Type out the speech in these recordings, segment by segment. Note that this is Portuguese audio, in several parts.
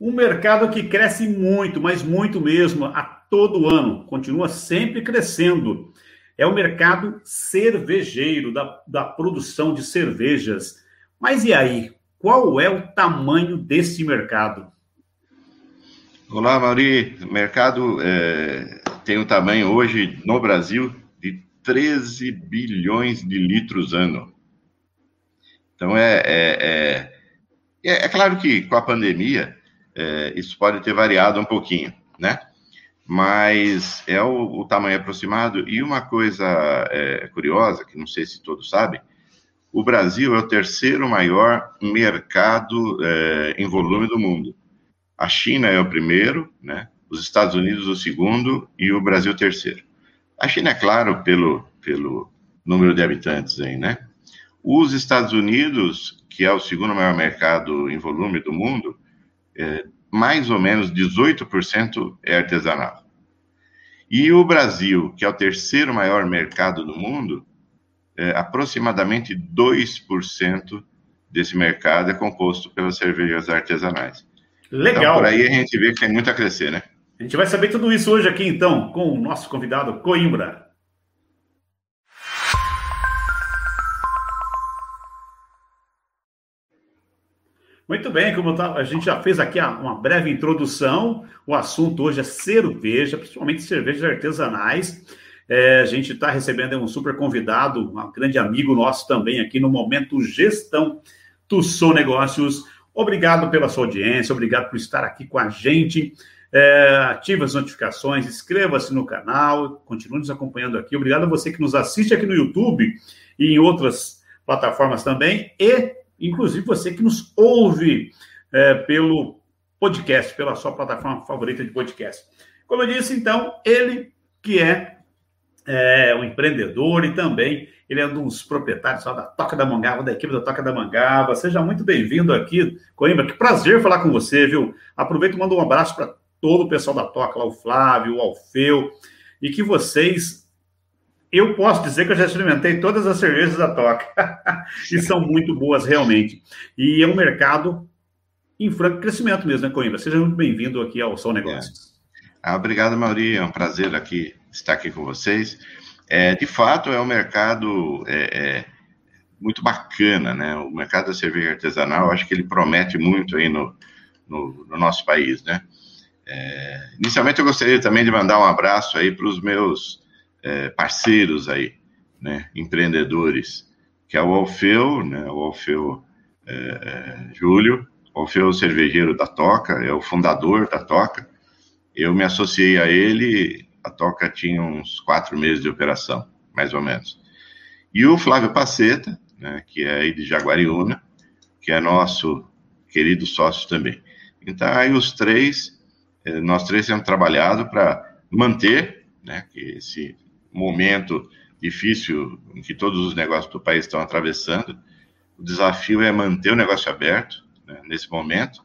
Um mercado que cresce muito, mas muito mesmo, a todo ano, continua sempre crescendo. É o mercado cervejeiro, da, da produção de cervejas. Mas e aí? Qual é o tamanho desse mercado? Olá, Mauri. O mercado é, tem um tamanho hoje no Brasil de 13 bilhões de litros ano. Então, é, é, é, é claro que com a pandemia é, isso pode ter variado um pouquinho, né? Mas é o, o tamanho aproximado. E uma coisa é, curiosa, que não sei se todos sabem, o Brasil é o terceiro maior mercado é, em volume do mundo. A China é o primeiro, né? Os Estados Unidos o segundo e o Brasil o terceiro. A China, é claro, pelo, pelo número de habitantes aí, né? Os Estados Unidos, que é o segundo maior mercado em volume do mundo, é, mais ou menos 18% é artesanal. E o Brasil, que é o terceiro maior mercado do mundo, é, aproximadamente 2% desse mercado é composto pelas cervejas artesanais. Legal. Então, por aí a gente vê que tem muito a crescer, né? A gente vai saber tudo isso hoje aqui, então, com o nosso convidado Coimbra. Muito bem, como a gente já fez aqui uma breve introdução, o assunto hoje é cerveja, principalmente cervejas artesanais. É, a gente está recebendo um super convidado, um grande amigo nosso também aqui no Momento Gestão Tussou Negócios. Obrigado pela sua audiência, obrigado por estar aqui com a gente. É, ative as notificações, inscreva-se no canal, continue nos acompanhando aqui. Obrigado a você que nos assiste aqui no YouTube e em outras plataformas também. E inclusive você que nos ouve é, pelo podcast, pela sua plataforma favorita de podcast. Como eu disse, então, ele que é, é um empreendedor e também ele é um dos proprietários da Toca da Mangava, da equipe da Toca da Mangava. Seja muito bem-vindo aqui, Coimbra. Que prazer falar com você, viu? Aproveito e mando um abraço para todo o pessoal da Toca, lá o Flávio, o Alfeu, e que vocês eu posso dizer que eu já experimentei todas as cervejas da Toca e são muito boas realmente. E é um mercado em franco crescimento mesmo, né, Coimbra? Seja muito bem-vindo aqui ao São Negócios. É. Ah, obrigado, Mauri. É um prazer aqui estar aqui com vocês. É, de fato, é um mercado é, é, muito bacana, né? O mercado da cerveja artesanal, acho que ele promete muito aí no, no, no nosso país, né? É, inicialmente, eu gostaria também de mandar um abraço aí para os meus é, parceiros aí, né, empreendedores, que é o Alfeu, né, o Alfeu é, é, Júlio, Alfeu cervejeiro da Toca, é o fundador da Toca. Eu me associei a ele, a Toca tinha uns quatro meses de operação, mais ou menos. E o Flávio Paceta, né, que é aí de Jaguariúna, que é nosso querido sócio também. Então, aí os três, é, nós três temos trabalhado para manter né, esse momento difícil em que todos os negócios do país estão atravessando. O desafio é manter o negócio aberto né, nesse momento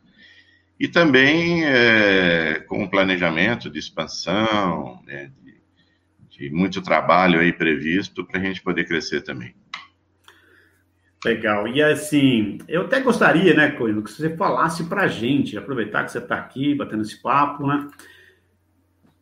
e também é, com um planejamento de expansão, né, de, de, muito trabalho aí previsto para a gente poder crescer também. Legal. E assim, eu até gostaria, né, Coelho, que você falasse para a gente, aproveitar que você está aqui batendo esse papo, né?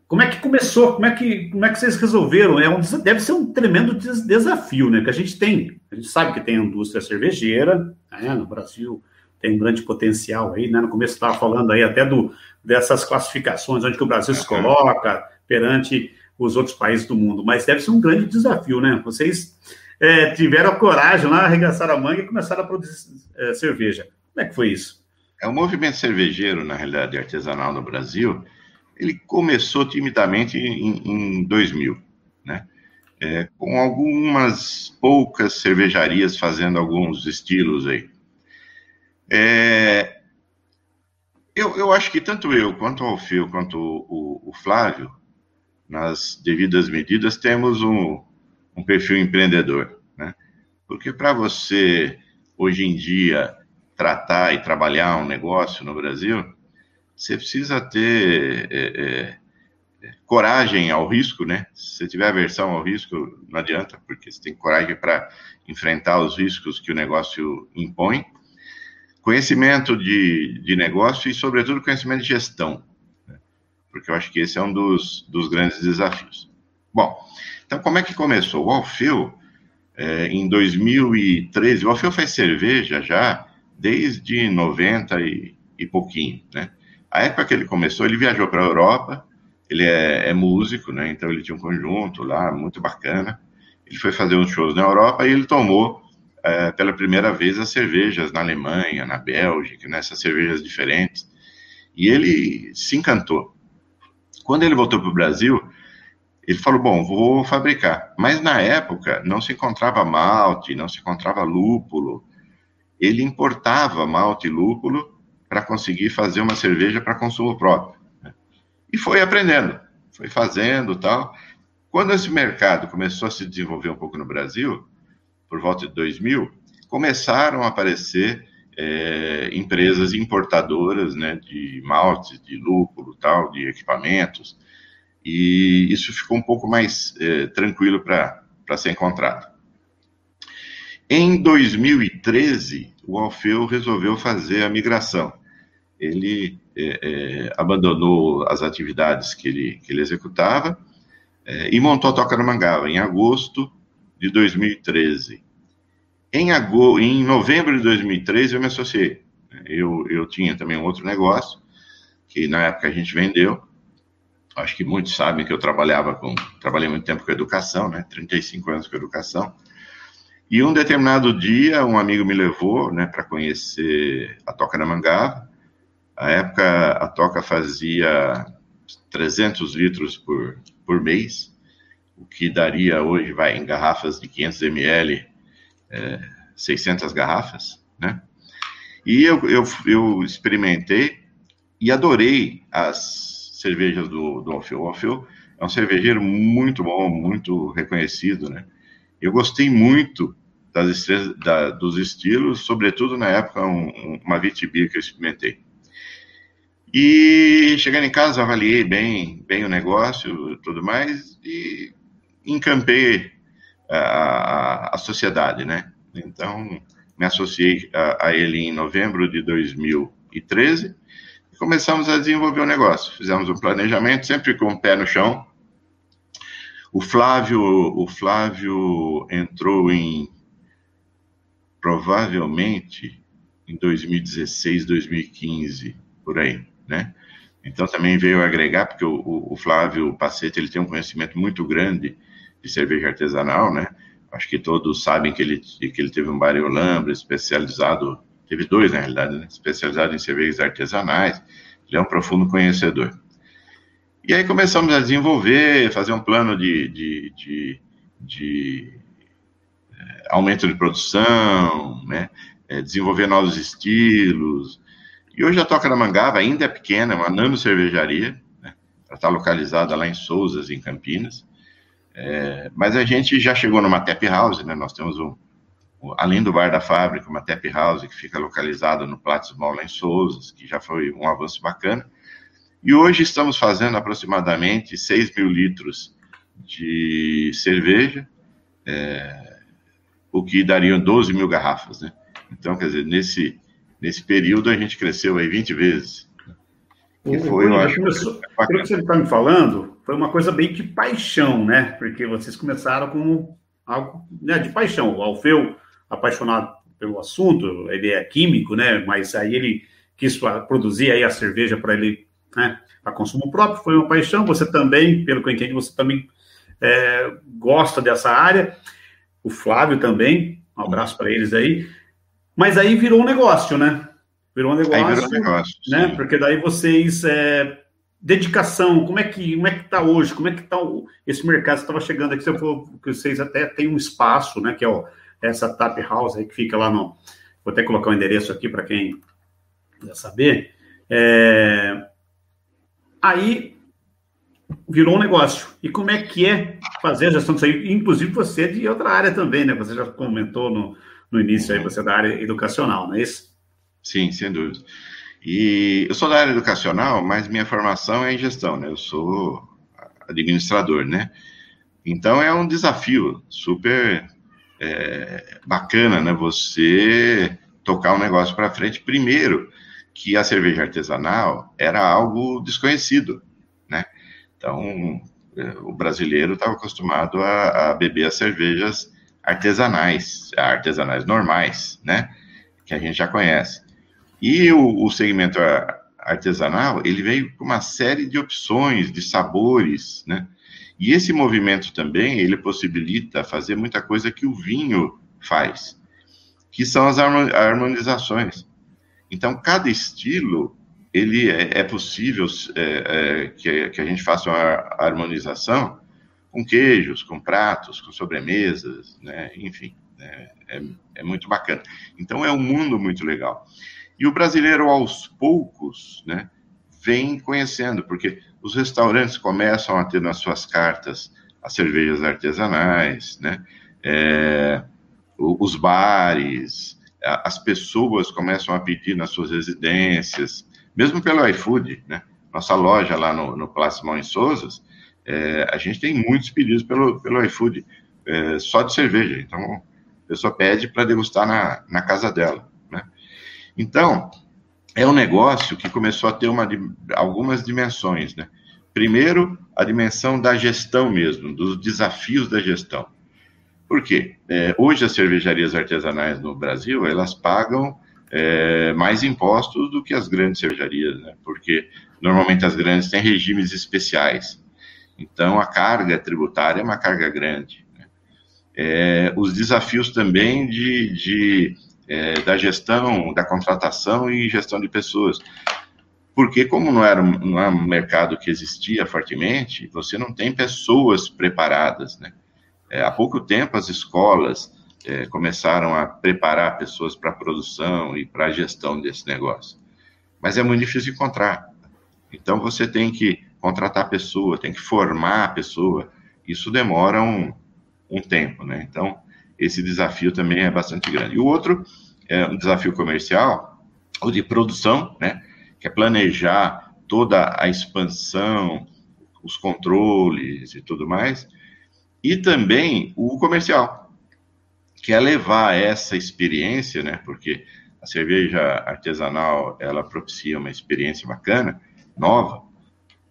Como é que começou? Como é que, como é que vocês resolveram? É um, deve ser um tremendo desafio, né? Que a gente tem. A gente sabe que tem a indústria cervejeira, né? no Brasil tem um grande potencial aí, né? No começo estava falando aí até do, dessas classificações, onde que o Brasil se coloca perante os outros países do mundo. Mas deve ser um grande desafio, né? Vocês é, tiveram a coragem lá, arregaçaram a manga e começaram a produzir é, cerveja. Como é que foi isso? É o movimento cervejeiro, na realidade, artesanal no Brasil ele começou timidamente em, em 2000, né? É, com algumas poucas cervejarias fazendo alguns estilos aí. É, eu, eu, acho que tanto eu, quanto o Alfeu, quanto o, o, o Flávio, nas devidas medidas, temos um, um perfil empreendedor, né? Porque para você, hoje em dia, tratar e trabalhar um negócio no Brasil, você precisa ter é, é, é, coragem ao risco, né? Se você tiver aversão ao risco, não adianta, porque você tem coragem para enfrentar os riscos que o negócio impõe. conhecimento de, de negócio e, sobretudo, conhecimento de gestão, né? porque eu acho que esse é um dos, dos grandes desafios. Bom, então como é que começou? O Alfeu, é, em 2013, o Alfeu faz cerveja já desde 90 e, e pouquinho, né? A época que ele começou, ele viajou para a Europa, ele é, é, músico, né? Então ele tinha um conjunto lá muito bacana. Ele foi fazer uns shows na Europa e ele tomou é, pela primeira vez as cervejas na Alemanha, na Bélgica, nessas né? cervejas diferentes. E ele se encantou. Quando ele voltou para o Brasil, ele falou: Bom, vou fabricar. Mas na época não se encontrava malte, não se encontrava lúpulo. Ele importava malte e lúpulo para conseguir fazer uma cerveja para consumo próprio. Né? E foi aprendendo, foi fazendo tal. Quando esse mercado começou a se desenvolver um pouco no Brasil, por volta de 2000, começaram a aparecer é, empresas importadoras né, de maltes, de lúpulo, tal, de equipamentos, e isso ficou um pouco mais é, tranquilo para ser encontrado. Em 2013, o Alfeu resolveu fazer a migração. Ele é, é, abandonou as atividades que ele, que ele executava é, e montou a Toca no Mangaba em agosto de 2013. Em, agosto, em novembro de 2013, eu me associei. Eu, eu tinha também um outro negócio, que na época a gente vendeu. Acho que muitos sabem que eu trabalhava com. Trabalhei muito tempo com educação, né? 35 anos com educação. E um determinado dia, um amigo me levou né, para conhecer a Toca na Mangava. A época, a Toca fazia 300 litros por, por mês, o que daria hoje, vai, em garrafas de 500 ml, é, 600 garrafas, né? E eu, eu, eu experimentei e adorei as cervejas do, Alfeu. O Alfeu é um cervejeiro muito bom, muito reconhecido, né? Eu gostei muito das da, dos estilos, sobretudo na época um, uma Vitibia que eu experimentei. E chegando em casa, avaliei bem, bem o negócio tudo mais e encampei a, a sociedade, né? Então, me associei a, a, ele em novembro de 2013 e começamos a desenvolver o negócio. Fizemos um planejamento, sempre com o pé no chão, o Flávio, o Flávio entrou em provavelmente em 2016, 2015, por aí, né? Então também veio agregar, porque o, o, Flávio Pacete, ele tem um conhecimento muito grande de cerveja artesanal, né? Acho que todos sabem que ele, que ele teve um bar em especializado, teve dois na realidade, né? especializado em cervejas artesanais, ele é um profundo conhecedor. E aí começamos a desenvolver, fazer um plano de, de, de, de é, aumento de produção, né? É, desenvolver novos estilos. E hoje a Toca da Mangava ainda é pequena, é uma nano cervejaria, né? ela está localizada lá em Souzas, em Campinas. É, mas a gente já chegou numa tap house, né? Nós temos um, além do bar da fábrica, uma tap house que fica localizada no Platts Mall lá em Souzas, que já foi um avanço bacana. E hoje estamos fazendo aproximadamente 6 mil litros de cerveja, é, o que daria 12 mil garrafas, né? Então, quer dizer, nesse, nesse período a gente cresceu aí 20 vezes. Que foi, eu acho, começou, pelo que você está me falando, foi uma coisa bem de paixão, né? Porque vocês começaram com algo né, de paixão. O Alfeu, apaixonado pelo assunto, ele é químico, né? Mas aí ele quis produzir aí a cerveja para ele né, a consumo próprio, foi uma paixão. Você também, pelo que eu entendi, você também é, gosta dessa área. O Flávio também, um abraço para eles aí. Mas aí virou um negócio, né? Virou um negócio, aí virou um negócio né? Sim. Porque daí vocês é, dedicação, como é que como é que está hoje? Como é que está esse mercado? Você estava chegando aqui, você falou que vocês até têm um espaço, né? Que é ó, essa Tap House aí que fica lá no. Vou até colocar o endereço aqui para quem quiser saber. É, Aí virou um negócio. E como é que é fazer a gestão disso aí? Inclusive você de outra área também, né? Você já comentou no, no início aí, você é da área educacional, não é isso? Sim, sem dúvida. E eu sou da área educacional, mas minha formação é em gestão, né? Eu sou administrador, né? Então é um desafio super é, bacana, né? Você tocar um negócio para frente. Primeiro, que a cerveja artesanal era algo desconhecido, né? Então, é, o brasileiro estava acostumado a, a, beber as cervejas artesanais, artesanais normais, né? Que a gente já conhece. E o, o segmento artesanal, ele veio com uma série de opções, de sabores, né? E esse movimento também, ele possibilita fazer muita coisa que o vinho faz, que são as harmonizações. Então, cada estilo, ele é, é possível é, é, que, que, a gente faça uma harmonização com queijos, com pratos, com sobremesas, né? enfim, né? é, é muito bacana. Então, é um mundo muito legal. E o brasileiro, aos poucos, né, vem conhecendo, porque os restaurantes começam a ter nas suas cartas as cervejas artesanais, né, é, os bares, as pessoas começam a pedir nas suas residências, mesmo pelo iFood, né? Nossa loja lá no, no Palácio Mão em Souzas, é, a gente tem muitos pedidos pelo, pelo iFood, é, só de cerveja. Então, a pessoa pede para degustar na, na casa dela, né? Então, é um negócio que começou a ter uma, algumas dimensões, né? Primeiro, a dimensão da gestão mesmo, dos desafios da gestão. Por quê? É, hoje as cervejarias artesanais no Brasil, elas pagam é, mais impostos do que as grandes cervejarias, né? Porque normalmente as grandes têm regimes especiais. Então a carga tributária é uma carga grande. Né? É, os desafios também de, de é, da gestão, da contratação e gestão de pessoas. Porque, como não era, não era um mercado que existia fortemente, você não tem pessoas preparadas, né? É, há pouco tempo, as escolas é, começaram a preparar pessoas para a produção e para a gestão desse negócio. Mas é muito difícil encontrar. Então, você tem que contratar a pessoa, tem que formar a pessoa. Isso demora um, um tempo, né? Então, esse desafio também é bastante grande. E o outro é um desafio comercial, ou de produção, né? Que é planejar toda a expansão, os controles e tudo mais e também o comercial, que é levar essa experiência, né? Porque a cerveja artesanal ela propicia uma experiência bacana, nova,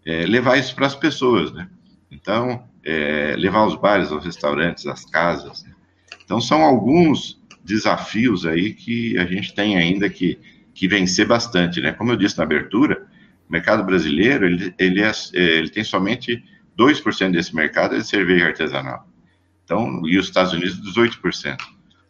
é, levar isso para as pessoas, né? Então, é, levar aos bares, aos restaurantes, às casas. Né? Então, são alguns desafios aí que a gente tem ainda que, que vencer bastante, né? Como eu disse na abertura, o mercado brasileiro ele, ele, é, ele tem somente 2% desse mercado é de cerveja artesanal. Então, e os Estados Unidos, 18%.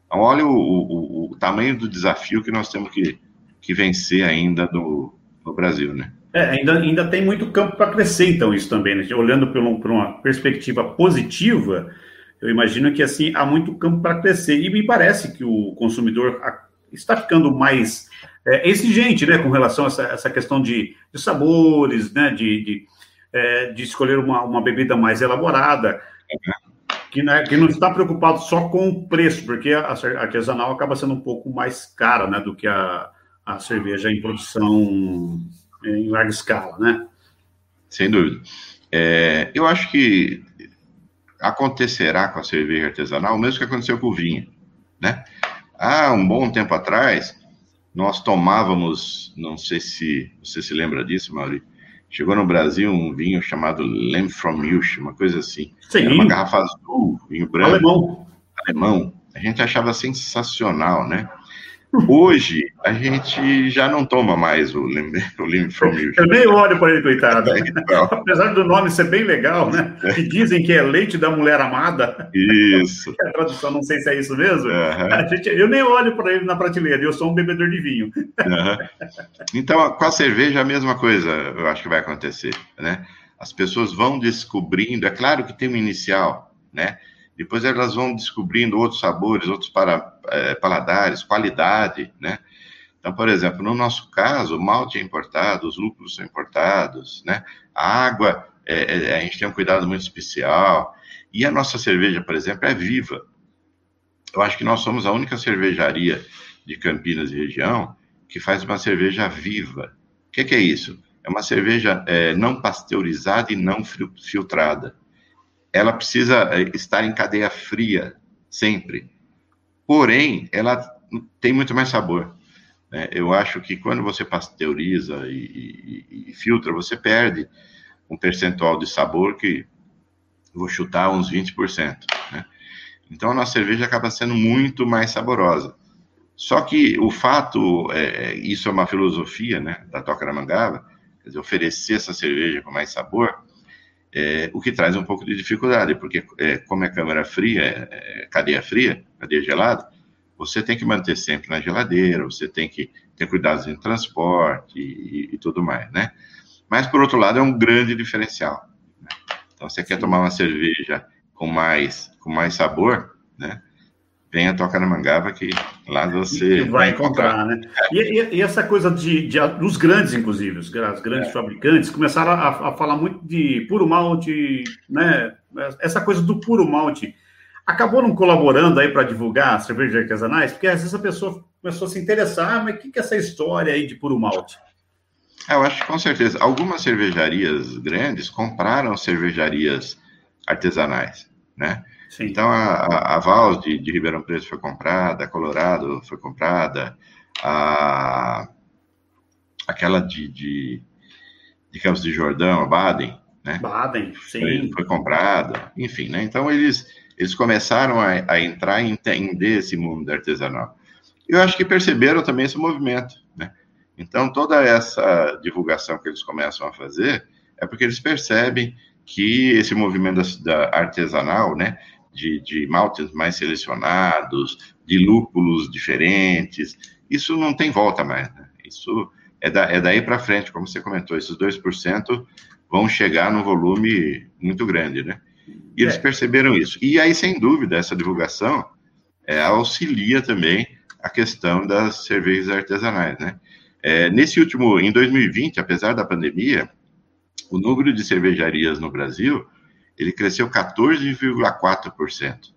Então, olha o, o, o tamanho do desafio que nós temos que, que vencer ainda no, no Brasil, né? É, ainda, ainda tem muito campo para crescer, então, isso também, né? Olhando por, um, por uma perspectiva positiva, eu imagino que, assim, há muito campo para crescer. E me parece que o consumidor está ficando mais é, exigente, né, com relação a essa, essa questão de, de sabores, né, de, de é, de escolher uma, uma bebida mais elaborada, que, né, que não está preocupado só com o preço, porque a, a artesanal acaba sendo um pouco mais cara né, do que a, a cerveja em produção em larga escala, né? Sem dúvida. É, eu acho que acontecerá com a cerveja artesanal o mesmo que aconteceu com o vinho, né? Há um bom tempo atrás, nós tomávamos, não sei se você se lembra disso, Maurício, Chegou no Brasil um vinho chamado Lemfromilch, uma coisa assim. Sim. Era uma garrafa azul, vinho branco. Alemão. Alemão. A gente achava sensacional, né? Hoje, a gente já não toma mais o Lim from Eu nem olho para ele, coitado. É, então. Apesar do nome ser bem legal, né? Que dizem que é leite da mulher amada. Isso. a tradução, não sei se é isso mesmo. Uhum. Gente, eu nem olho para ele na prateleira, eu sou um bebedor de vinho. Uhum. Então, com a cerveja, a mesma coisa eu acho que vai acontecer, né? As pessoas vão descobrindo, é claro que tem um inicial, né? Depois elas vão descobrindo outros sabores, outros para, é, paladares, qualidade, né? Então, por exemplo, no nosso caso, o malte é importado, os lúpulos são importados, né? A água, é, é, a gente tem um cuidado muito especial. E a nossa cerveja, por exemplo, é viva. Eu acho que nós somos a única cervejaria de Campinas e região que faz uma cerveja viva. O que, que é isso? É uma cerveja é, não pasteurizada e não filtrada ela precisa eh, estar em cadeia fria sempre. Porém, ela tem muito mais sabor. né, eu acho que quando você pasteuriza e, e, e, filtra, você perde um percentual de sabor que vou chutar uns 20%. Né? Então a nossa cerveja acaba sendo muito mais saborosa. Só que o fato, é, isso é uma filosofia né, da Toca da Mangaba, quer dizer, oferecer essa cerveja com mais sabor, é, o que traz um pouco de dificuldade, porque é, como é câmara fria, é, é cadeia fria, cadeia gelada, você tem que manter sempre na geladeira, você tem que ter cuidados em transporte e, e tudo mais, né? Mas, por outro lado, é um grande diferencial. Né? Então, você quer tomar uma cerveja com mais, com mais sabor, né? Venha tocar na Mangaba que lá você vai, vai encontrar, encontrar, né? E, e, e, essa coisa de, de, dos grandes, inclusive, os, os grandes é. fabricantes começaram a, a, falar muito de puro malte, né? Essa coisa do puro malte acabou não colaborando aí para divulgar cervejas artesanais, porque às vezes a pessoa começou a se interessar, ah, mas o que, que é essa história aí de puro malte? É, eu acho que com certeza algumas cervejarias grandes compraram cervejarias artesanais, né? Sim. Então, a, a Vals de, de, Ribeirão Preto foi comprada, a Colorado foi comprada, a, aquela de, de, de Campos de Jordão, a Baden, né? Baden, sim. Foi, foi comprada, enfim, né? Então, eles, eles começaram a, a entrar e entender esse mundo artesanal. Eu acho que perceberam também esse movimento, né? Então, toda essa divulgação que eles começam a fazer é porque eles percebem que esse movimento da, da artesanal, né, de, de maltes mais selecionados, de lúpulos diferentes. Isso não tem volta mais. Né? Isso é, da, é daí para frente, como você comentou, esses 2% vão chegar num volume muito grande, né? E eles é. perceberam isso. E aí, sem dúvida, essa divulgação é, auxilia também a questão das cervejas artesanais, né? É, nesse último, em 2020, apesar da pandemia, o número de cervejarias no Brasil ele cresceu 14,4%,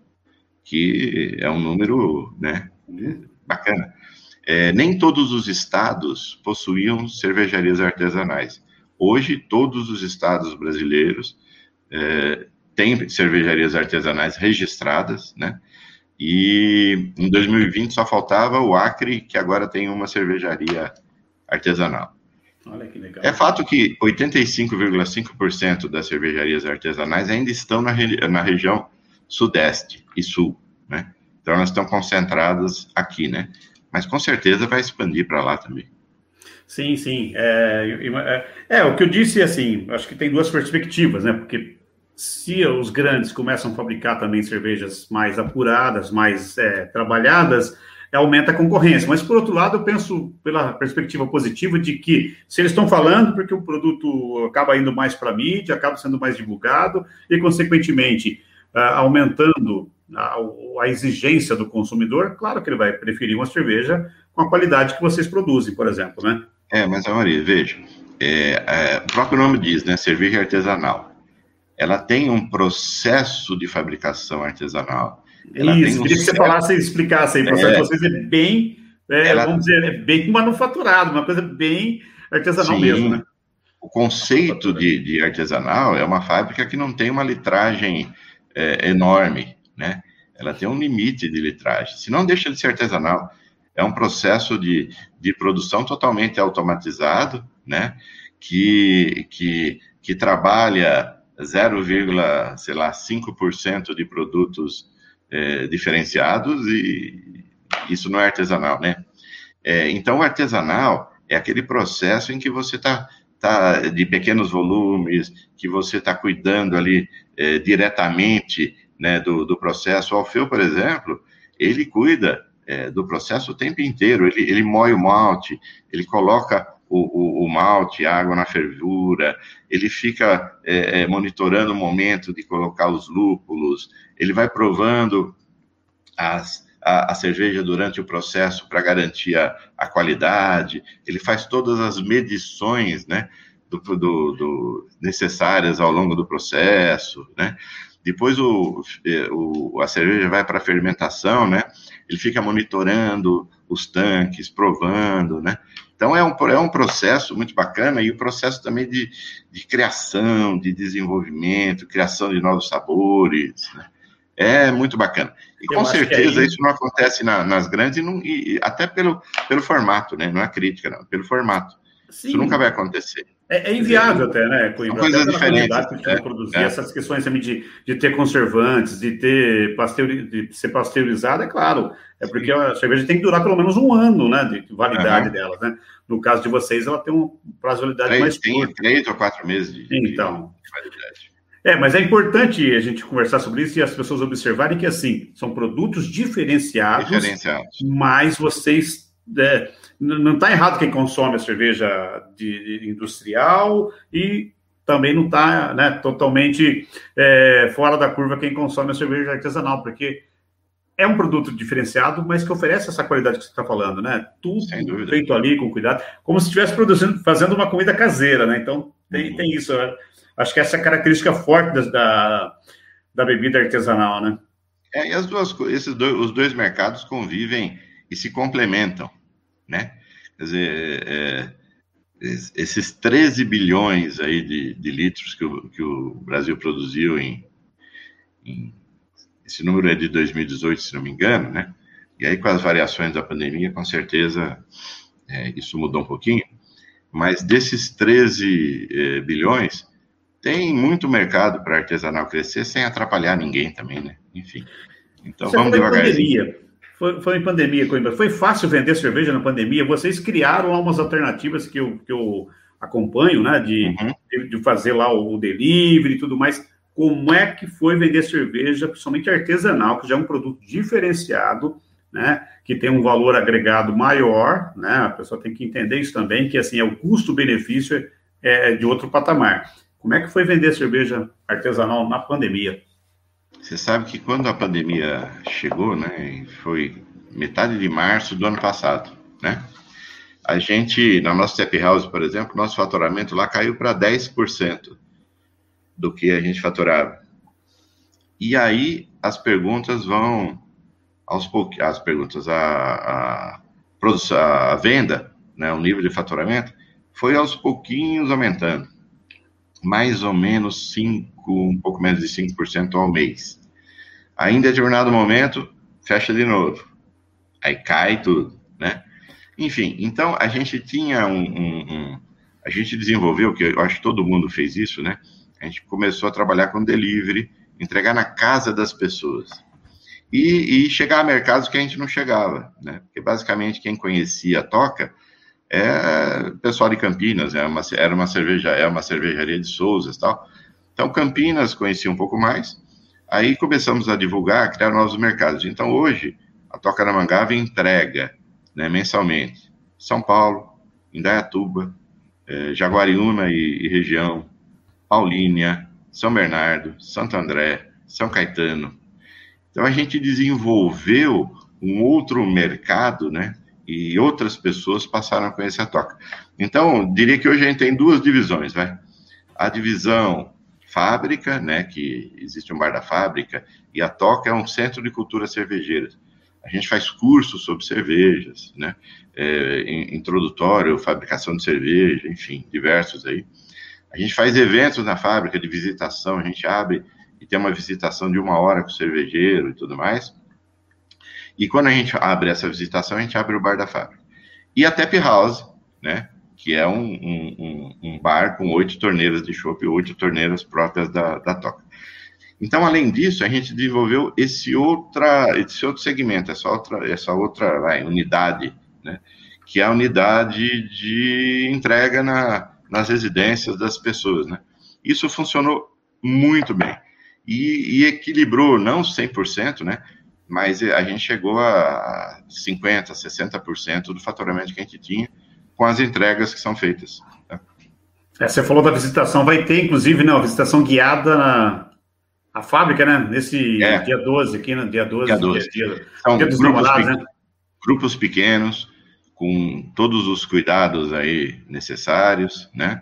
que é um número né, bacana. É, nem todos os estados possuíam cervejarias artesanais. Hoje, todos os estados brasileiros é, têm cervejarias artesanais registradas, né? E em 2020 só faltava o Acre, que agora tem uma cervejaria artesanal. Olha que legal. É fato que 85,5% das cervejarias artesanais ainda estão na, na região sudeste e sul, né? Então elas estão concentradas aqui, né? Mas com certeza vai expandir para lá também. Sim, sim. É, é, é, o que eu disse, assim, acho que tem duas perspectivas, né? Porque se os grandes começam a fabricar também cervejas mais apuradas, mais é, trabalhadas, aumenta a concorrência. Mas, por outro lado, eu penso pela perspectiva positiva de que, se eles estão falando, porque o produto acaba indo mais para a mídia, acaba sendo mais divulgado, e, consequentemente, ah, aumentando a, a, exigência do consumidor, claro que ele vai preferir uma cerveja com a qualidade que vocês produzem, por exemplo, né? É, mas, Maria, veja, é, é, o próprio nome diz, né, cerveja artesanal. Ela tem um processo de fabricação artesanal ela Isso, queria que você falasse e explicasse aí, para é, vocês é bem, é, ela... vamos dizer, é bem manufaturado, uma coisa bem artesanal Sim, mesmo, né? O conceito de, de, artesanal é uma fábrica que não tem uma litragem é, enorme, né? Ela tem um limite de litragem, se não deixa de ser artesanal. É um processo de, de produção totalmente automatizado, né? Que, que, que trabalha 0, sei lá, 5% de produtos é, diferenciados e isso não é artesanal, né? É, então, o artesanal é aquele processo em que você está tá, de pequenos volumes, que você está cuidando ali é, diretamente né, do, do processo. O Alfeu, por exemplo, ele cuida é, do processo o tempo inteiro, ele, ele moe o malte, ele coloca o, o, o malte, a água na fervura, ele fica é, é, monitorando o momento de colocar os lúpulos, ele vai provando as, a, a cerveja durante o processo para garantir a, a, qualidade, ele faz todas as medições, né, do, do, do, necessárias ao longo do processo, né, depois o, é, o, a cerveja vai para a fermentação, né? Ele fica monitorando os tanques, provando, né? Então, é um, é um processo muito bacana e o processo também de, de criação, de desenvolvimento, criação de novos sabores, né? É muito bacana. E Eu com certeza aí... isso não acontece na, nas grandes, e, não, e, até pelo, pelo formato, né? Não é crítica, não, pelo formato. Sim. Isso nunca vai acontecer. É, é inviável até, né, Coimbra? São coisas diferentes. Que é, produzir é. essas questões também de, de ter conservantes, de ter pasteuri, de ser pasteurizada, é claro. É porque Sim. a cerveja tem que durar pelo menos um ano, né, de validade uhum. dela, né? No caso de vocês, ela tem um prazo de validade três, mais curto. Tem três ou quatro meses de, então, de validade. É, mas é importante a gente conversar sobre isso e as pessoas observarem que, assim, são produtos diferenciados, diferenciados. mas vocês... É, não está errado quem consome a cerveja de, de industrial e também não está né, totalmente é, fora da curva quem consome a cerveja artesanal, porque é um produto diferenciado, mas que oferece essa qualidade que você está falando, né? Tudo feito ali com cuidado, como se estivesse produzindo, fazendo uma comida caseira, né? Então tem, uhum. tem isso. Né? Acho que essa é a característica forte da, da bebida artesanal, né? É, e as duas, esses dois, os dois mercados convivem e se complementam né? Quer dizer, é, esses 13 bilhões aí de, de litros que o, que o, Brasil produziu em, em, Esse número é de 2018, se não me engano, né? E aí, com as variações da pandemia, com certeza é, isso mudou um pouquinho. Mas desses 13 é, bilhões, tem muito mercado para artesanal crescer sem atrapalhar ninguém também, né? Enfim. Então, Você vamos devagarzinho. Pandemia. Foi, foi em pandemia, Coimbra. Foi fácil vender cerveja na pandemia? Vocês criaram lá umas alternativas que eu, que eu acompanho, né? De, uhum. de fazer lá o delivery e tudo mais. Como é que foi vender cerveja, principalmente artesanal, que já é um produto diferenciado, né? Que tem um valor agregado maior, né? A pessoa tem que entender isso também, que assim é o custo-benefício é, é de outro patamar. Como é que foi vender cerveja artesanal na pandemia? Você sabe que quando a pandemia chegou, né, foi metade de março do ano passado, né? A gente, na nossa Tap House, por exemplo, nosso faturamento lá caiu para 10% do que a gente faturava. E aí as perguntas vão aos poucos, as perguntas, a, a, produção, a venda, né, o nível de faturamento, foi aos pouquinhos aumentando mais ou menos 5, um pouco menos de 5% ao mês. Aí, em determinado momento, fecha de novo. Aí cai tudo, né? Enfim, então a gente tinha um, um, um, A gente desenvolveu, que eu acho que todo mundo fez isso, né? A gente começou a trabalhar com delivery, entregar na casa das pessoas. E, e chegar a mercados que a gente não chegava, né? Porque basicamente quem conhecia a Toca é pessoal de Campinas, é uma, era uma cerveja, é uma cervejaria de Souza e tal. Então, Campinas conhecia um pouco mais. Aí começamos a divulgar, criar novos mercados. Então, hoje, a Toca da Mangava entrega né, mensalmente São Paulo, Indaiatuba, eh, Jaguariúna e, e região, Paulínia, São Bernardo, Santo André, São Caetano. Então, a gente desenvolveu um outro mercado, né? E outras pessoas passaram a conhecer a Toca. Então, diria que hoje a gente tem duas divisões, vai. A divisão fábrica, né, que existe um bar da fábrica, e a Toca é um centro de cultura cervejeira. A gente faz cursos sobre cervejas, né, é, introdutório, fabricação de cerveja, enfim, diversos aí. A gente faz eventos na fábrica de visitação, a gente abre e tem uma visitação de uma hora com o cervejeiro e tudo mais. E quando a gente abre essa visitação, a gente abre o bar da fábrica. E a Tap House, né? Que é um, um, um bar com oito torneiras de chopp, oito torneiras próprias da, da Toca. Então, além disso, a gente desenvolveu esse, outra, esse outro segmento, essa outra, essa outra vai, unidade, né? Que é a unidade de entrega na, nas residências das pessoas, né? Isso funcionou muito bem. E, e equilibrou, não 100%, né? Mas a gente chegou a 50%, 60% do faturamento que a gente tinha com as entregas que são feitas. Tá? É, você falou da visitação, vai ter, inclusive, né, uma visitação guiada na a fábrica, né? Nesse é. dia 12, aqui no dia 12. Dia 12. Dia, dia, São dia grupos, pe né? grupos pequenos, com todos os cuidados aí necessários, né?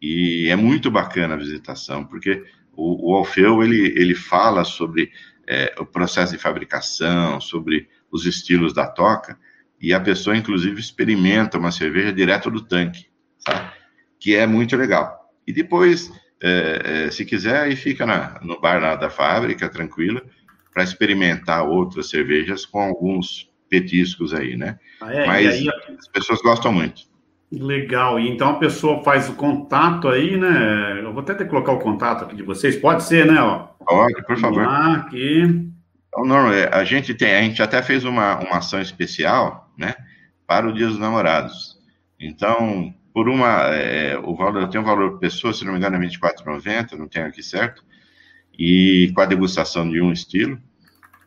E é muito bacana a visitação, porque o, o Alfeu, ele, ele fala sobre é, o processo de fabricação, sobre os estilos da toca, e a pessoa, inclusive, experimenta uma cerveja direto do tanque, sabe? que é muito legal. E depois, é, é, se quiser, aí fica na, no bar da fábrica, tranquila, para experimentar outras cervejas com alguns petiscos aí, né? Ah, é? Mas aí, as pessoas gostam muito. Legal. E então a pessoa faz o contato aí, né? Eu vou até ter que colocar o contato aqui de vocês. Pode ser, né? Ó. Pode, por favor. Lá, aqui. Então, não, é, a gente tem, a gente até fez uma, uma ação especial, né? Para o Dia dos Namorados. Então, por uma, é, o valor, tem um valor pessoa, se não me engano, é R$24,90, não tenho aqui certo, e com a degustação de um estilo.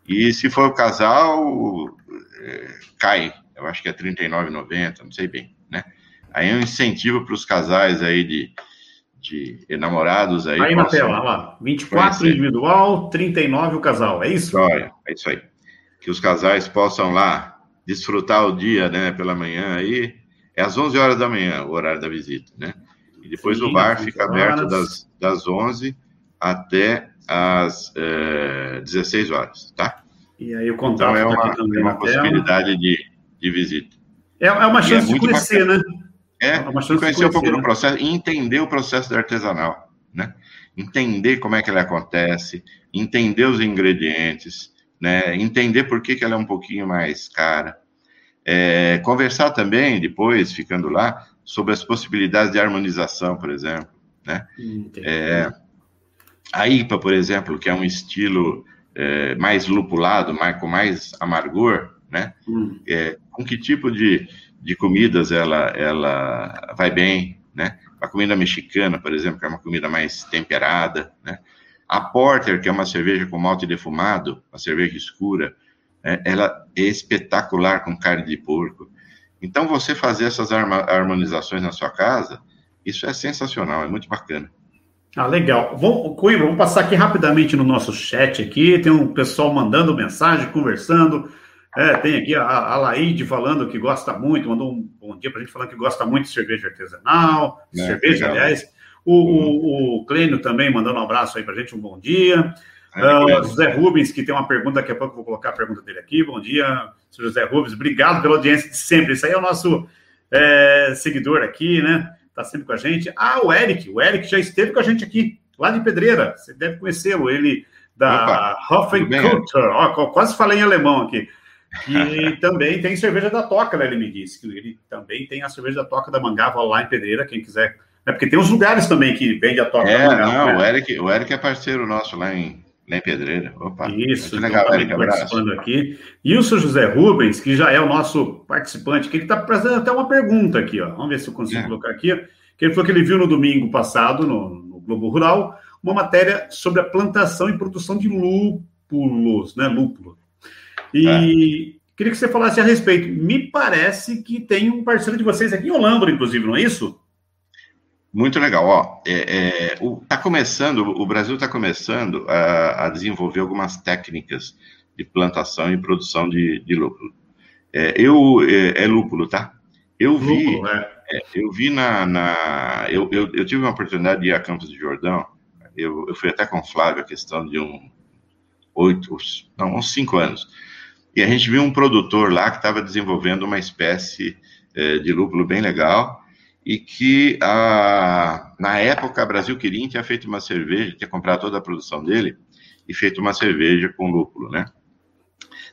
E se for o casal, é, cai, eu acho que é R$39,90, não sei bem, né? Aí é um incentivo para os casais aí de, de enamorados aí. Aí na tela, lá, 24 conhecer. individual, 39 o casal, é isso? Olha, é isso aí. Que os casais possam lá desfrutar o dia, né, pela manhã aí, é às 11 horas da manhã o horário da visita, né? E depois Sim, o bar fica aberto das, das 11 até as é, eh, 16 horas, tá? E aí o contato então é uma, também é uma possibilidade de, de visita. É, é uma é chance de conhecer, bacana. né? É, é conhecer um pouco né? do processo e entender o processo do artesanal, né? Entender como é que ele acontece, entender os ingredientes, né? Entender por que, que ela é um pouquinho mais cara, é, conversar também, depois, ficando lá, sobre as possibilidades de harmonização, por exemplo. Né? É, a IPA, por exemplo, que é um estilo é, mais lupulado, mais, com mais amargor, né? Hum. É, com que tipo de, de comidas ela, ela vai bem, né? A comida mexicana, por exemplo, que é uma comida mais temperada, né? A Porter, que é uma cerveja com malte defumado, uma cerveja escura, é, ela é espetacular com carne de porco. Então, você fazer essas harmonizações na sua casa, isso é sensacional, é muito bacana. Ah, legal. Vamos, Coimbra, vamos passar aqui rapidamente no nosso chat aqui. Tem um pessoal mandando mensagem, conversando. É, tem aqui a, a Laide falando que gosta muito, mandou um bom dia para a gente falando que gosta muito de cerveja artesanal, é, cerveja, legal. aliás. O, uhum. o, o Clênio também mandando um abraço aí para a gente, um bom dia. Uh, José Rubens, que tem uma pergunta, daqui a pouco eu vou colocar a pergunta dele aqui. Bom dia, José Rubens. Obrigado pela audiência de sempre. Esse aí é o nosso é, seguidor aqui, né? Está sempre com a gente. Ah, o Eric. O Eric já esteve com a gente aqui, lá de Pedreira. Você deve conhecê-lo. Ele da Hoffenkultur. Ó, quase falei em alemão aqui. E também tem cerveja da Toca, né? Ele me disse que ele também tem a cerveja da Toca da Mangava lá em Pedreira. Quem quiser é porque tem uns lugares também que vende a toca. É, não, né? o, Eric, o Eric é parceiro nosso lá em, nem Pedreira. Opa, Isso, legal, Eric, participando aqui. E o seu José Rubens, que já é o nosso participante, que ele está fazendo até uma pergunta aqui, ó. Vamos ver se eu consigo é. colocar aqui. Que ele falou que ele viu no domingo passado, no, no Globo Rural, uma matéria sobre a plantação e produção de lúpulos, né? Lúpulo. E é. queria que você falasse a respeito. Me parece que tem um parceiro de vocês aqui em Holambra, inclusive, não é isso? Muito legal. Ó, é, é, o, tá começando, o Brasil está começando a, a, desenvolver algumas técnicas de plantação e produção de, de lúpulo. É, eu é, é, lúpulo, tá? Eu vi, lúpulo, é. É, eu vi na, na eu, eu, eu, tive uma oportunidade de ir a Campos de Jordão. Eu, eu fui até com o Flávio a questão de um oito, não, uns cinco anos. E a gente viu um produtor lá que estava desenvolvendo uma espécie de lúpulo bem legal e que a, na época a Brasil Quirim tinha feito uma cerveja, tinha comprado toda a produção dele e feito uma cerveja com lúpulo, né?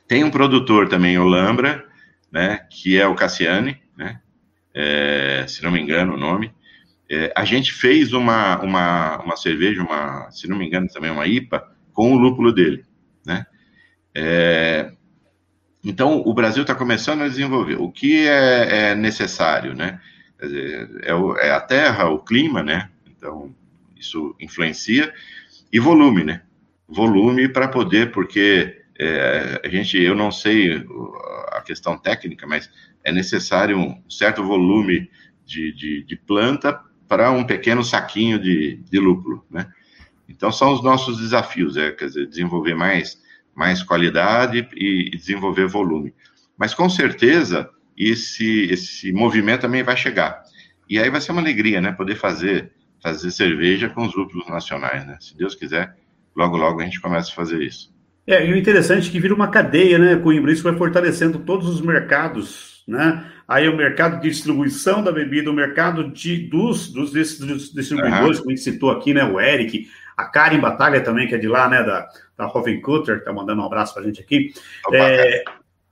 Tem um produtor também, Olambra, né, que é o Cassiane, né, é, se não me engano o nome. É, a gente fez uma, uma, uma cerveja, uma, se não me engano também uma IPA, com o lúpulo dele, né? É, então, o Brasil está começando a desenvolver. O que é, é necessário, né? é, o, é a terra, o clima, né? Então, isso influencia. E volume, né? Volume para poder, porque é, a gente, eu não sei a questão técnica, mas é necessário um certo volume de, de, de planta para um pequeno saquinho de, de lúpulo, né? Então, são os nossos desafios, é, quer dizer, desenvolver mais, mais qualidade e, desenvolver volume. Mas, com certeza, esse, esse movimento também vai chegar. E aí vai ser uma alegria, né? Poder fazer, fazer cerveja com os lúpulos nacionais, né? Se Deus quiser, logo, logo a gente começa a fazer isso. É, e o interessante é que vira uma cadeia, né, Coimbra? Isso vai fortalecendo todos os mercados né? Aí o mercado de distribuição da bebida, o mercado de, dos, dos, dos distribuidores, uhum. como a gente citou aqui, né? O Eric, a Karen Batalha também, que é de lá, né? Da, da Hovencutter, que tá mandando um abraço para a gente aqui. É,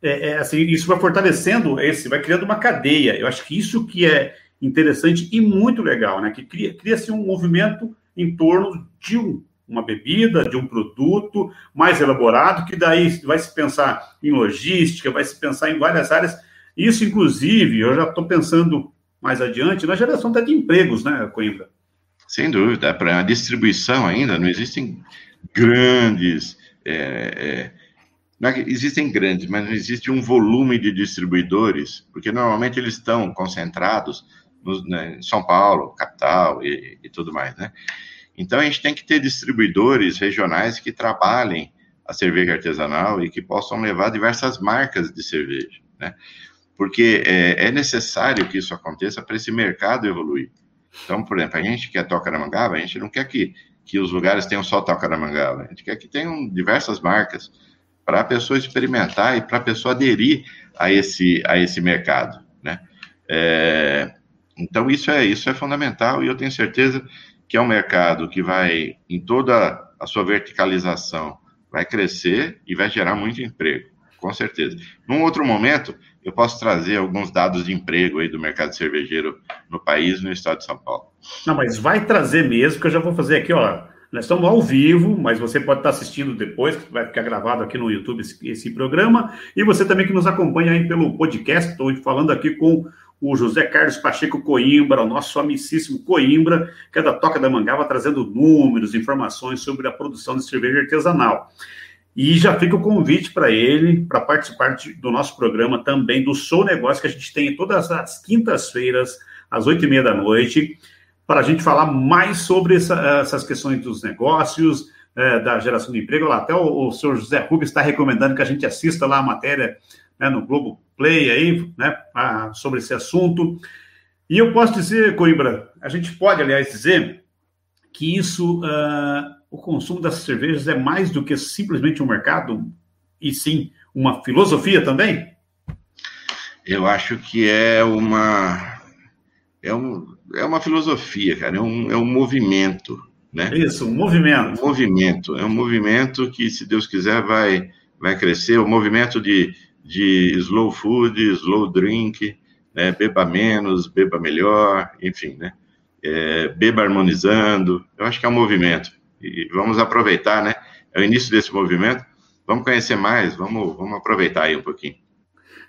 é, é, assim, isso vai fortalecendo esse, vai criando uma cadeia. Eu acho que isso que é interessante e muito legal, né? Que cria-se cria um movimento em torno de um, uma bebida, de um produto mais elaborado, que daí vai se pensar em logística, vai se pensar em várias áreas. Isso, inclusive, eu já estou pensando mais adiante na geração até de empregos, né, Coimbra? Sem dúvida, para a distribuição ainda não existem grandes. É, é, é existem grandes, mas não existe um volume de distribuidores, porque normalmente eles estão concentrados no, né, em São Paulo, capital e, e tudo mais, né? Então a gente tem que ter distribuidores regionais que trabalhem a cerveja artesanal e que possam levar diversas marcas de cerveja, né? Porque é, é necessário que isso aconteça para esse mercado evoluir. Então, por exemplo, a gente quer tocar na mangaba, a gente não quer que, que os lugares tenham só toca na mangaba, a gente quer que tenham diversas marcas para a pessoa experimentar e para a pessoa aderir a esse, a esse mercado, né? É, então, isso é, isso é fundamental e eu tenho certeza que é um mercado que vai, em toda a sua verticalização, vai crescer e vai gerar muito emprego, com certeza. Num outro momento, eu posso trazer alguns dados de emprego aí do mercado cervejeiro no país, no estado de São Paulo. Não, mas vai trazer mesmo, que eu já vou fazer aqui, ó. Nós estamos ao vivo, mas você pode estar assistindo depois, vai ficar gravado aqui no YouTube esse, esse programa. E você também que nos acompanha aí pelo podcast, estou falando aqui com o José Carlos Pacheco Coimbra, o nosso amicíssimo Coimbra, que é da Toca da Mangava, trazendo números, informações sobre a produção de cerveja artesanal. E já fica o convite para ele, para participar do nosso programa também do Sou Negócio, que a gente tem todas as quintas-feiras, às oito e meia da noite, para a gente falar mais sobre essa, essas questões dos negócios, é, da geração de emprego. Lá, até o, o senhor José Rubens está recomendando que a gente assista lá a matéria né, no Globo Play aí, né, sobre esse assunto. E eu posso dizer, Coimbra, a gente pode, aliás, dizer que isso, uh, o consumo dessas cervejas é mais do que simplesmente um mercado, e sim uma filosofia também? Eu acho que é uma é, um, é uma filosofia, cara, é um, é um movimento, né? Isso, um movimento. Um movimento, é um movimento que, se Deus quiser, vai, vai crescer, o um movimento de, de slow food, slow drink, né? beba menos, beba melhor, enfim, né? É, beba harmonizando, eu acho que é um movimento, e vamos aproveitar, né? É o início desse movimento, vamos conhecer mais, vamos, vamos aproveitar aí um pouquinho.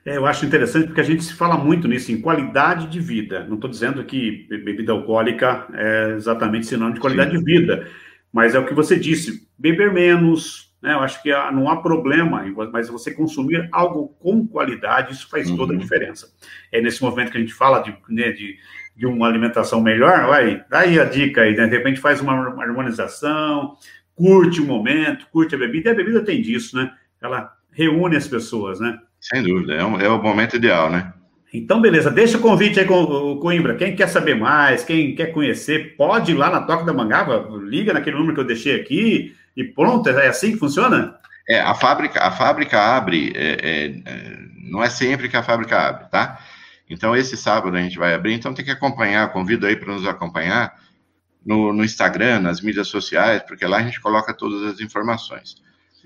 É, eu acho interessante porque a gente se fala muito nisso, em qualidade de vida. Não estou dizendo que bebida alcoólica é exatamente sinônimo de qualidade Sim. de vida, mas é o que você disse: beber menos. Né? Eu acho que não há problema, mas você consumir algo com qualidade, isso faz uhum. toda a uhum. diferença. É nesse momento que a gente fala de, né, de, de uma alimentação melhor, vai, daí a dica aí, né? de repente faz uma harmonização, curte o momento, curte a bebida, e a bebida tem disso, né? Ela reúne as pessoas, né? Sem dúvida, é, um, é o momento ideal, né? Então, beleza, deixa o convite aí com o Coimbra. Quem quer saber mais, quem quer conhecer, pode ir lá na Toca da Mangava, liga naquele número que eu deixei aqui e pronto, é assim que funciona? É, a fábrica, a fábrica abre, é, é, é, não é sempre que a fábrica abre, tá? Então, esse sábado a gente vai abrir, então tem que acompanhar, convido aí para nos acompanhar no, no, Instagram, nas mídias sociais, porque lá a gente coloca todas as informações.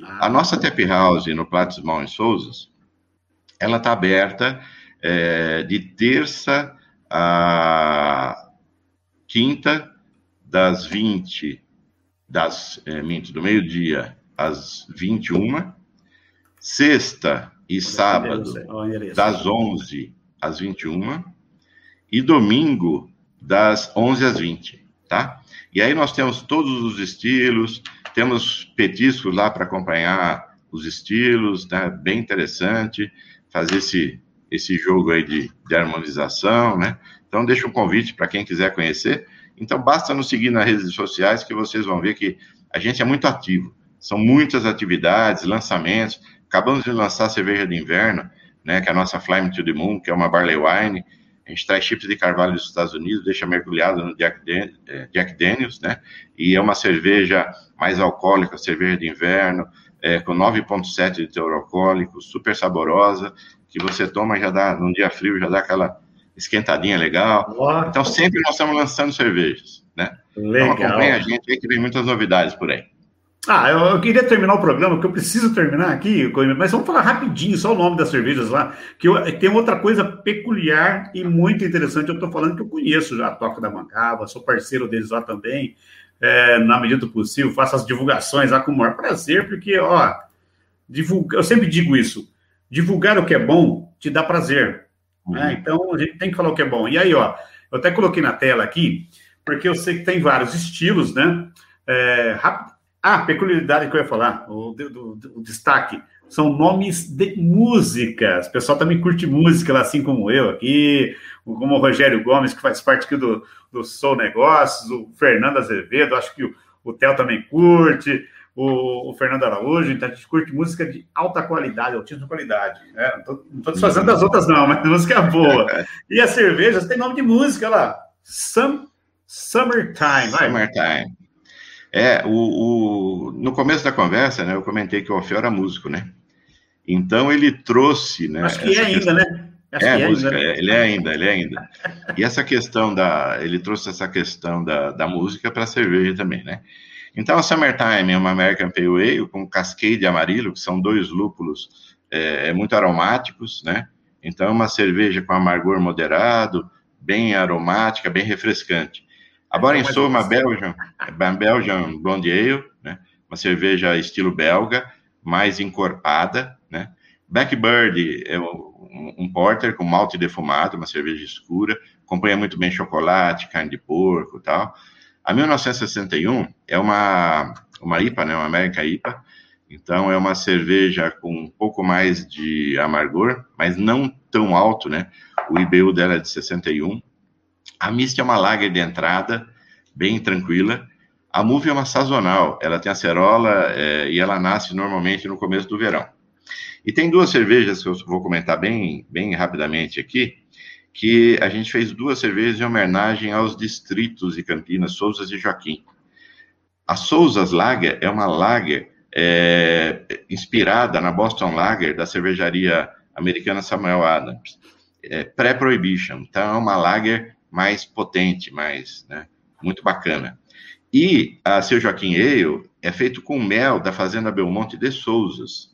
Ah, a nossa Tap House no Platos Mão e Souzas, ela está aberta é, de terça a quinta, das 20, das, é, minto, do meio-dia às 21, sexta e sábado, das 11 às 21, e domingo, das 11 às 20, tá? E aí nós temos todos os estilos, temos petiscos lá para acompanhar os estilos, né? bem interessante fazer esse, esse jogo aí de, de harmonização, né? Então, deixa um convite para quem quiser conhecer. Então, basta nos seguir nas redes sociais que vocês vão ver que a gente é muito ativo. São muitas atividades, lançamentos. Acabamos de lançar a cerveja de inverno, né? Que é a nossa Flying to the Moon, que é uma barley wine. A gente traz chips de carvalho dos Estados Unidos, deixa mergulhado no Jack, eh, Jack Daniels, né? E é uma cerveja mais alcoólica, cerveja de inverno, é, com 9,7 de teor alcoólico, super saborosa, que você toma já dá, num dia frio, já dá aquela esquentadinha legal. Então, sempre nós estamos lançando cervejas, né? Legal. Então, acompanha a gente aí que vem muitas novidades por aí. Ah, eu, eu, queria terminar o programa, porque eu preciso terminar aqui, mas vamos falar rapidinho, só o nome das cervejas lá, que eu, tem outra coisa peculiar e muito interessante, eu estou falando que eu conheço já a Toca da Mancava, sou parceiro deles lá também, é, na medida do possível, faço as divulgações lá com o maior prazer, porque, ó, divulga, eu sempre digo isso, divulgar o que é bom te dá prazer, uhum. né? Então, a gente tem que falar o que é bom. E aí, ó, eu até coloquei na tela aqui, porque eu sei que tem vários estilos, né? É, rápido, ah, peculiaridade que eu ia falar, o, o destaque, são nomes de músicas. O pessoal também curte música, lá, assim como eu aqui, como o Rogério Gomes, que faz parte aqui do, do Sou Negócios, o Fernando Azevedo, acho que o, o Theo também curte, o, o, Fernando Araújo, então a gente curte música de alta qualidade, altíssima qualidade. Né? Não estou desfazendo das outras, não, mas música boa. E as cervejas tem nome de música lá. Some, summertime. Vai. É, o, o, no começo da conversa, né, eu comentei que o Orfeu era músico, né? Então ele trouxe, né? Acho que é ainda, né? Acho é, é música, ainda. É, ele é ainda, ele é ainda. E essa questão da, ele trouxe essa questão da, da música para a cerveja também, né? Então a Summertime é uma American Pale Ale com Cascade Amarillo, que são dois lúpulos é, é muito aromáticos, né? Então é uma cerveja com amargor moderado, bem aromática, bem refrescante. A Borenso é uma Belgian, Belgian Blonde Ale, né? uma cerveja estilo belga, mais encorpada, né? Blackbird é um, um porter com malte defumado, uma cerveja escura, acompanha muito bem chocolate, carne de porco e tal. A 1961 é uma, uma IPA, né? uma América IPA, então é uma cerveja com um pouco mais de amargor, mas não tão alto, né? O IBU dela é de 61, a Mist é uma lager de entrada, bem tranquila. A Move é uma sazonal, ela tem acerola é, e ela nasce normalmente no começo do verão. E tem duas cervejas que eu vou comentar bem, bem rapidamente aqui, que a gente fez duas cervejas em homenagem aos distritos de Campinas, Souzas e Joaquim. A Souzas Lager é uma lager é, inspirada na Boston Lager da cervejaria americana Samuel Adams, é, pré-prohibition. Então, é uma lager mais potente, mais, né, muito bacana. E a Seu Joaquim Ale é feito com mel da Fazenda Belmonte de Souzas.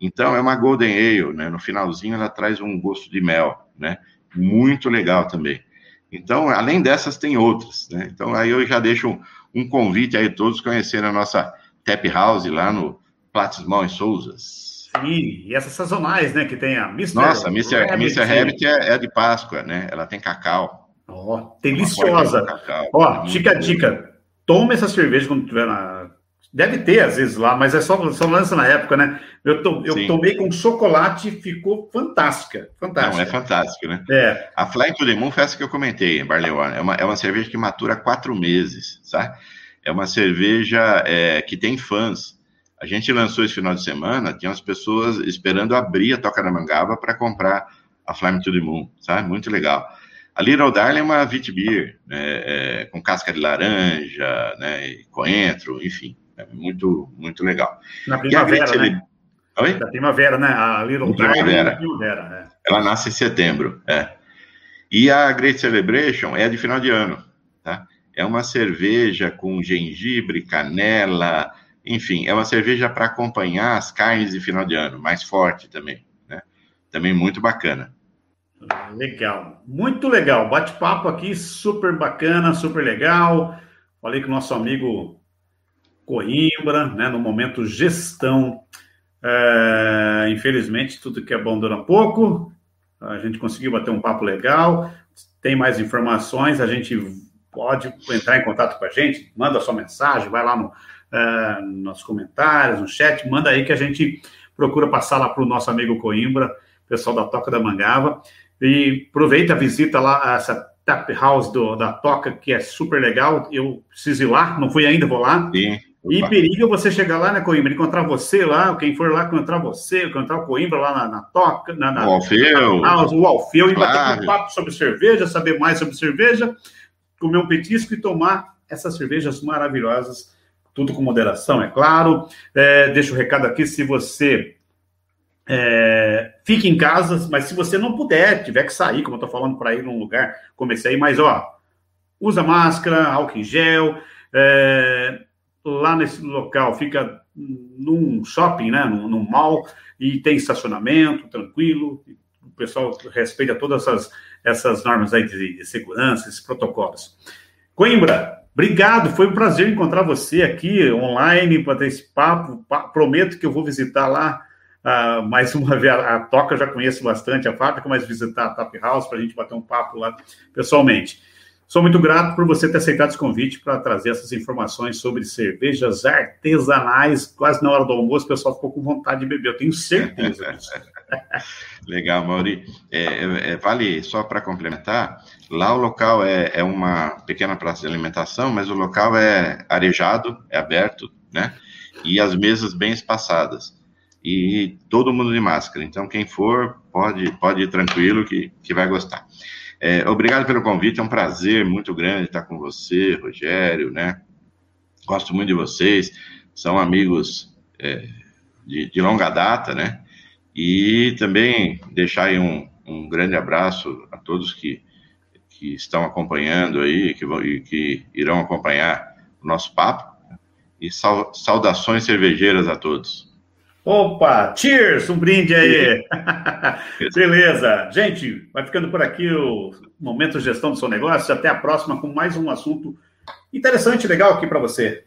Então, é uma Golden Ale, né? No finalzinho, ela traz um gosto de mel, né? Muito legal também. Então, além dessas, tem outras, né? Então, aí eu já deixo um, um convite aí todos conhecerem a nossa Tap House lá no Platismão em Souzas. Sim, e essas sazonais, né? Que tem a Mr. Nossa, Mr. Rabbit, Mr. Rabbit é, é de Páscoa, né? Ela tem cacau. Ó, oh, deliciosa. Ó, oh, fica a dica. Tome essa cerveja quando tiver na. Deve ter, às vezes, lá, mas é só, só lança na época, né? Eu, to, eu tomei com chocolate ficou fantástica. Fantástica. Não, é fantástico, né? É. A Flying to the Moon foi essa que eu comentei, em Barleywarn. É uma, é uma cerveja que matura quatro meses, sabe? É uma cerveja é, que tem fãs. A gente lançou esse final de semana, tinha umas pessoas esperando abrir a Toca da Mangaba para comprar a Flying to the Moon, sabe? Muito legal. A Little Darling é uma wheat beer, né, é, com casca de laranja, né, coentro, enfim, é muito, muito legal. Na primavera, né? Oi? Da primavera, né? A Little Darling primavera. É primavera, né? Ela nasce em setembro, é. E a Great Celebration é de final de ano, tá? É uma cerveja com gengibre, canela, enfim, é uma cerveja para acompanhar as carnes de final de ano, mais forte também, né? Também muito bacana. Legal, muito legal. Bate-papo aqui, super bacana, super legal. Falei com o nosso amigo Coimbra, né, no momento gestão. É, infelizmente, tudo que é bom dura pouco. A gente conseguiu bater um papo legal. Tem mais informações, a gente pode entrar em contato com a gente, manda sua mensagem, vai lá no, é, nos comentários, no chat, manda aí que a gente procura passar lá para o nosso amigo Coimbra, pessoal da Toca da Mangava. E aproveita a visita lá, essa tap house do, da Toca, que é super legal. Eu preciso ir lá, não fui ainda, vou lá. Sim. E periga você chegar lá, né, Coimbra, encontrar você lá, quem for lá, encontrar você, encontrar o Coimbra lá na, na Toca, na, na, o Alfeu, na o Alfeu, e bater um papo sobre cerveja, saber mais sobre cerveja, comer um petisco e tomar essas cervejas maravilhosas, tudo com moderação, é claro. É, deixa o recado aqui, se você é, fique em casa, mas se você não puder, tiver que sair, como eu estou falando, para ir num lugar, comecei, mas ó, usa máscara, álcool em gel, é, lá nesse local fica num shopping, né, num, num mall, e tem estacionamento tranquilo, o pessoal respeita todas essas, essas normas aí de, de segurança, esses protocolos. Coimbra, obrigado, foi um prazer encontrar você aqui online para ter esse papo, prometo que eu vou visitar lá Uh, mais uma vez, a, a Toca eu já conheço bastante a fábrica, mas visitar a Tap House para a gente bater um papo lá pessoalmente. Sou muito grato por você ter aceitado esse convite para trazer essas informações sobre cervejas artesanais. Quase na hora do almoço, o pessoal ficou com vontade de beber, eu tenho certeza disso. Legal, Mauri. É, é, é vale só para complementar: lá o local é, é, uma pequena praça de alimentação, mas o local é arejado, é aberto, né? E as mesas bem espaçadas. E todo mundo de máscara. Então, quem for, pode, pode ir tranquilo que, que vai gostar. É, obrigado pelo convite, é um prazer muito grande estar com você, Rogério, né? Gosto muito de vocês, são amigos é, de, de, longa data, né? E também deixar aí um, um grande abraço a todos que, que estão acompanhando aí, que, vão, e que irão acompanhar o nosso papo. E saudações cervejeiras a todos. Opa, cheers, um brinde aí. Beleza. Gente, vai ficando por aqui o Momento Gestão do Seu Negócio. Até a próxima com mais um assunto interessante, legal aqui para você.